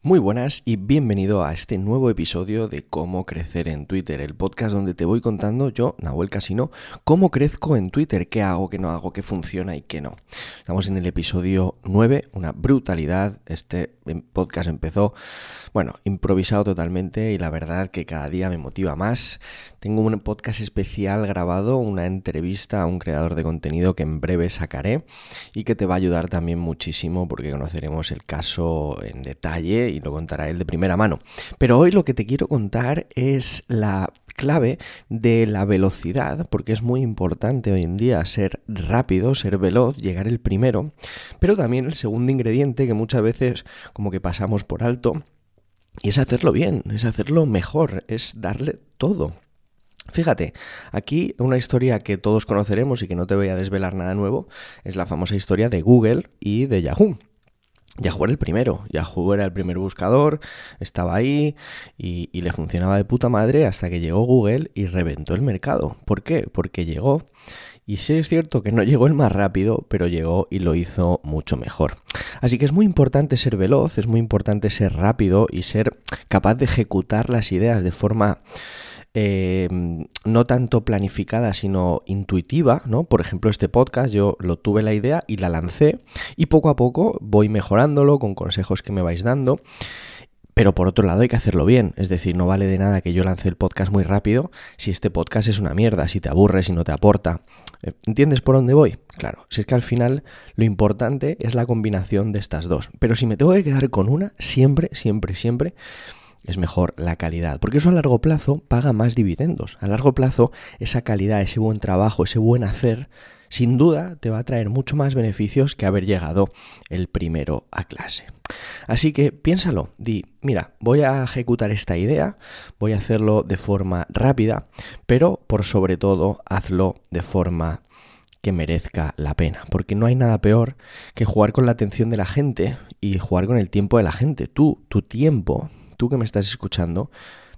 Muy buenas y bienvenido a este nuevo episodio de Cómo crecer en Twitter, el podcast donde te voy contando yo, Nahuel Casino, cómo crezco en Twitter, qué hago, qué no hago, qué funciona y qué no. Estamos en el episodio 9, una brutalidad. Este podcast empezó, bueno, improvisado totalmente y la verdad que cada día me motiva más. Tengo un podcast especial grabado, una entrevista a un creador de contenido que en breve sacaré y que te va a ayudar también muchísimo porque conoceremos el caso en detalle y lo contará él de primera mano. Pero hoy lo que te quiero contar es la clave de la velocidad, porque es muy importante hoy en día ser rápido, ser veloz, llegar el pero también el segundo ingrediente que muchas veces como que pasamos por alto, y es hacerlo bien, es hacerlo mejor, es darle todo. Fíjate, aquí una historia que todos conoceremos y que no te voy a desvelar nada nuevo, es la famosa historia de Google y de Yahoo. Yahoo era el primero, Yahoo era el primer buscador, estaba ahí y, le funcionaba de puta madre hasta que llegó Google y reventó el mercado. ¿Por qué? Porque llegó y sí es cierto que no llegó el más rápido, pero llegó y lo hizo mucho mejor. Así que es muy importante ser veloz, es muy importante ser rápido y ser capaz de ejecutar las ideas de forma eh, no tanto planificada, sino intuitiva, ¿no? Por ejemplo, este podcast yo lo tuve la idea y la lancé y poco a poco voy mejorándolo con consejos que me vais dando. Pero por otro lado hay que hacerlo bien, es decir, no vale de nada que yo lance el podcast muy rápido si este podcast es una mierda, si te aburre, si no te aporta. Eh, ¿Entiendes por dónde voy? Claro, si es que al final lo importante es la combinación de estas dos. Pero si me tengo que quedar con una, siempre, siempre, siempre es mejor la calidad, porque eso a largo plazo paga más dividendos. A largo plazo esa calidad, ese buen trabajo, ese buen hacer, sin duda te va a traer mucho más beneficios que haber llegado el primero a clase. Así que piénsalo, di, mira, voy a ejecutar esta idea, voy a hacerlo de forma rápida, pero por sobre todo hazlo de forma que merezca la pena, porque no hay nada peor que jugar con la atención de la gente y jugar con el tiempo de la gente. Tú, tu tiempo, tú que me estás escuchando,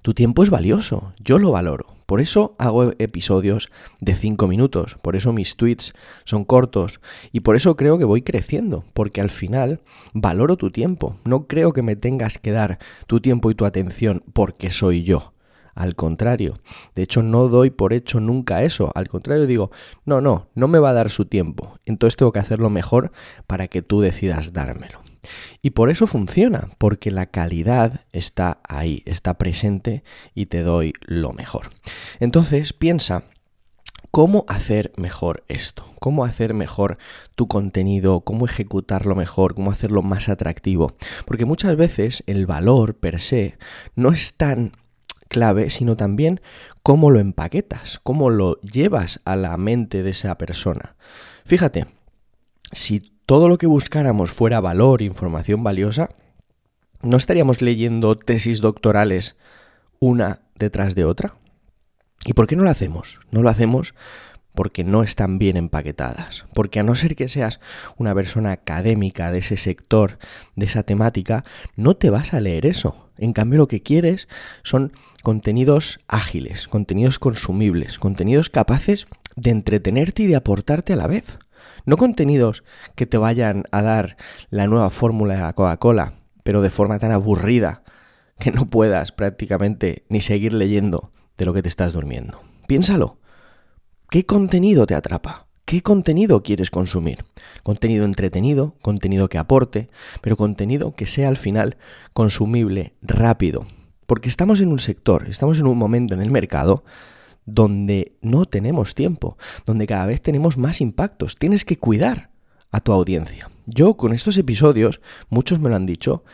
tu tiempo es valioso, yo lo valoro. Por eso hago episodios de 5 minutos, por eso mis tweets son cortos y por eso creo que voy creciendo, porque al final valoro tu tiempo. No creo que me tengas que dar tu tiempo y tu atención porque soy yo. Al contrario, de hecho no doy por hecho nunca eso. Al contrario digo, no, no, no me va a dar su tiempo. Entonces tengo que hacerlo mejor para que tú decidas dármelo. Y por eso funciona, porque la calidad está ahí, está presente y te doy lo mejor. Entonces piensa ¿Cómo hacer mejor esto? ¿Cómo hacer mejor tu contenido? ¿Cómo ejecutarlo mejor? ¿Cómo hacerlo más atractivo? Porque muchas veces el valor per se no es tan clave, sino también cómo lo empaquetas, cómo lo llevas a la mente de esa persona. Fíjate, si todo lo que buscáramos fuera valor, información valiosa, ¿no estaríamos leyendo tesis doctorales una detrás de otra? ¿Y por qué no lo hacemos? No lo hacemos porque no están bien empaquetadas. Porque a no ser que seas una persona académica de ese sector, de esa temática, no te vas a leer eso. En cambio, lo que quieres son contenidos ágiles, contenidos consumibles, contenidos capaces de entretenerte y de aportarte a la vez. No contenidos que te vayan a dar la nueva fórmula de la Coca-Cola, pero de forma tan aburrida que no puedas prácticamente ni seguir leyendo de lo que te estás durmiendo. Piénsalo. ¿Qué contenido te atrapa? ¿Qué contenido quieres consumir? Contenido entretenido, contenido que aporte, pero contenido que sea al final consumible rápido. Porque estamos en un sector, estamos en un momento en el mercado donde no tenemos tiempo, donde cada vez tenemos más impactos. Tienes que cuidar a tu audiencia. Yo con estos episodios, muchos me lo han dicho,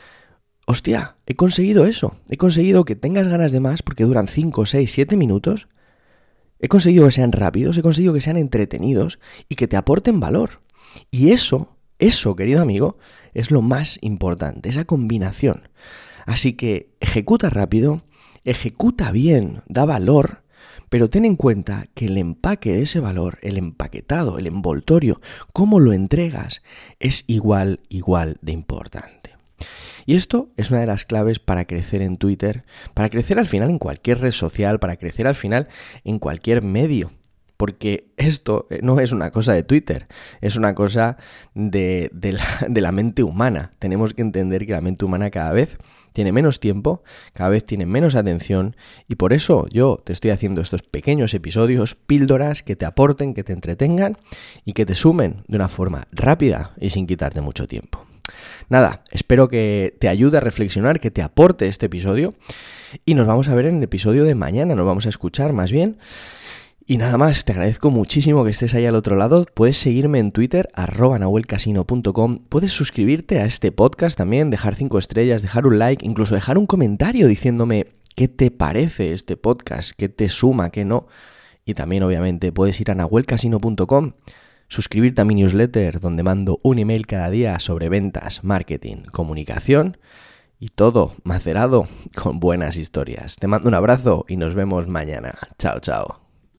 hostia, he conseguido eso, he conseguido que tengas ganas de más porque duran 5, 6, 7 minutos, he conseguido que sean rápidos, he conseguido que sean entretenidos y que te aporten valor. Y eso, eso, querido amigo, es lo más importante, esa combinación. Así que ejecuta rápido, ejecuta bien, da valor pero ten en cuenta que el empaque de ese valor, el empaquetado, el envoltorio, cómo lo entregas, es igual, igual de importante. Y esto es una de las claves para crecer en Twitter, para crecer al final en cualquier red social, para crecer al final en cualquier medio. porque esto eh, no es una cosa de Twitter, es una cosa de, la, de la mente humana. Tenemos que entender que la mente humana cada vez tiene menos tiempo, cada vez tiene menos atención y por eso yo te estoy haciendo estos pequeños episodios, píldoras que te aporten, que te entretengan y que te sumen de una forma rápida y sin quitarte mucho tiempo. Nada, espero que te ayude a reflexionar, que te aporte este episodio y nos vamos a ver en el episodio de mañana, nos vamos a escuchar más bien. Y nada más, te agradezco muchísimo que estés ahí al otro lado. Puedes seguirme en Twitter, arroba nahuelcasino.com. Puedes suscribirte a este podcast también, dejar cinco estrellas, dejar un like, incluso dejar un comentario diciéndome qué te parece este podcast, qué te suma, qué no. Y también, obviamente, puedes ir a nahuelcasino.com, suscribirte a mi newsletter, donde mando un email cada día sobre ventas, marketing, comunicación y todo macerado con buenas historias. Te mando un abrazo y nos vemos mañana. Chao, chao.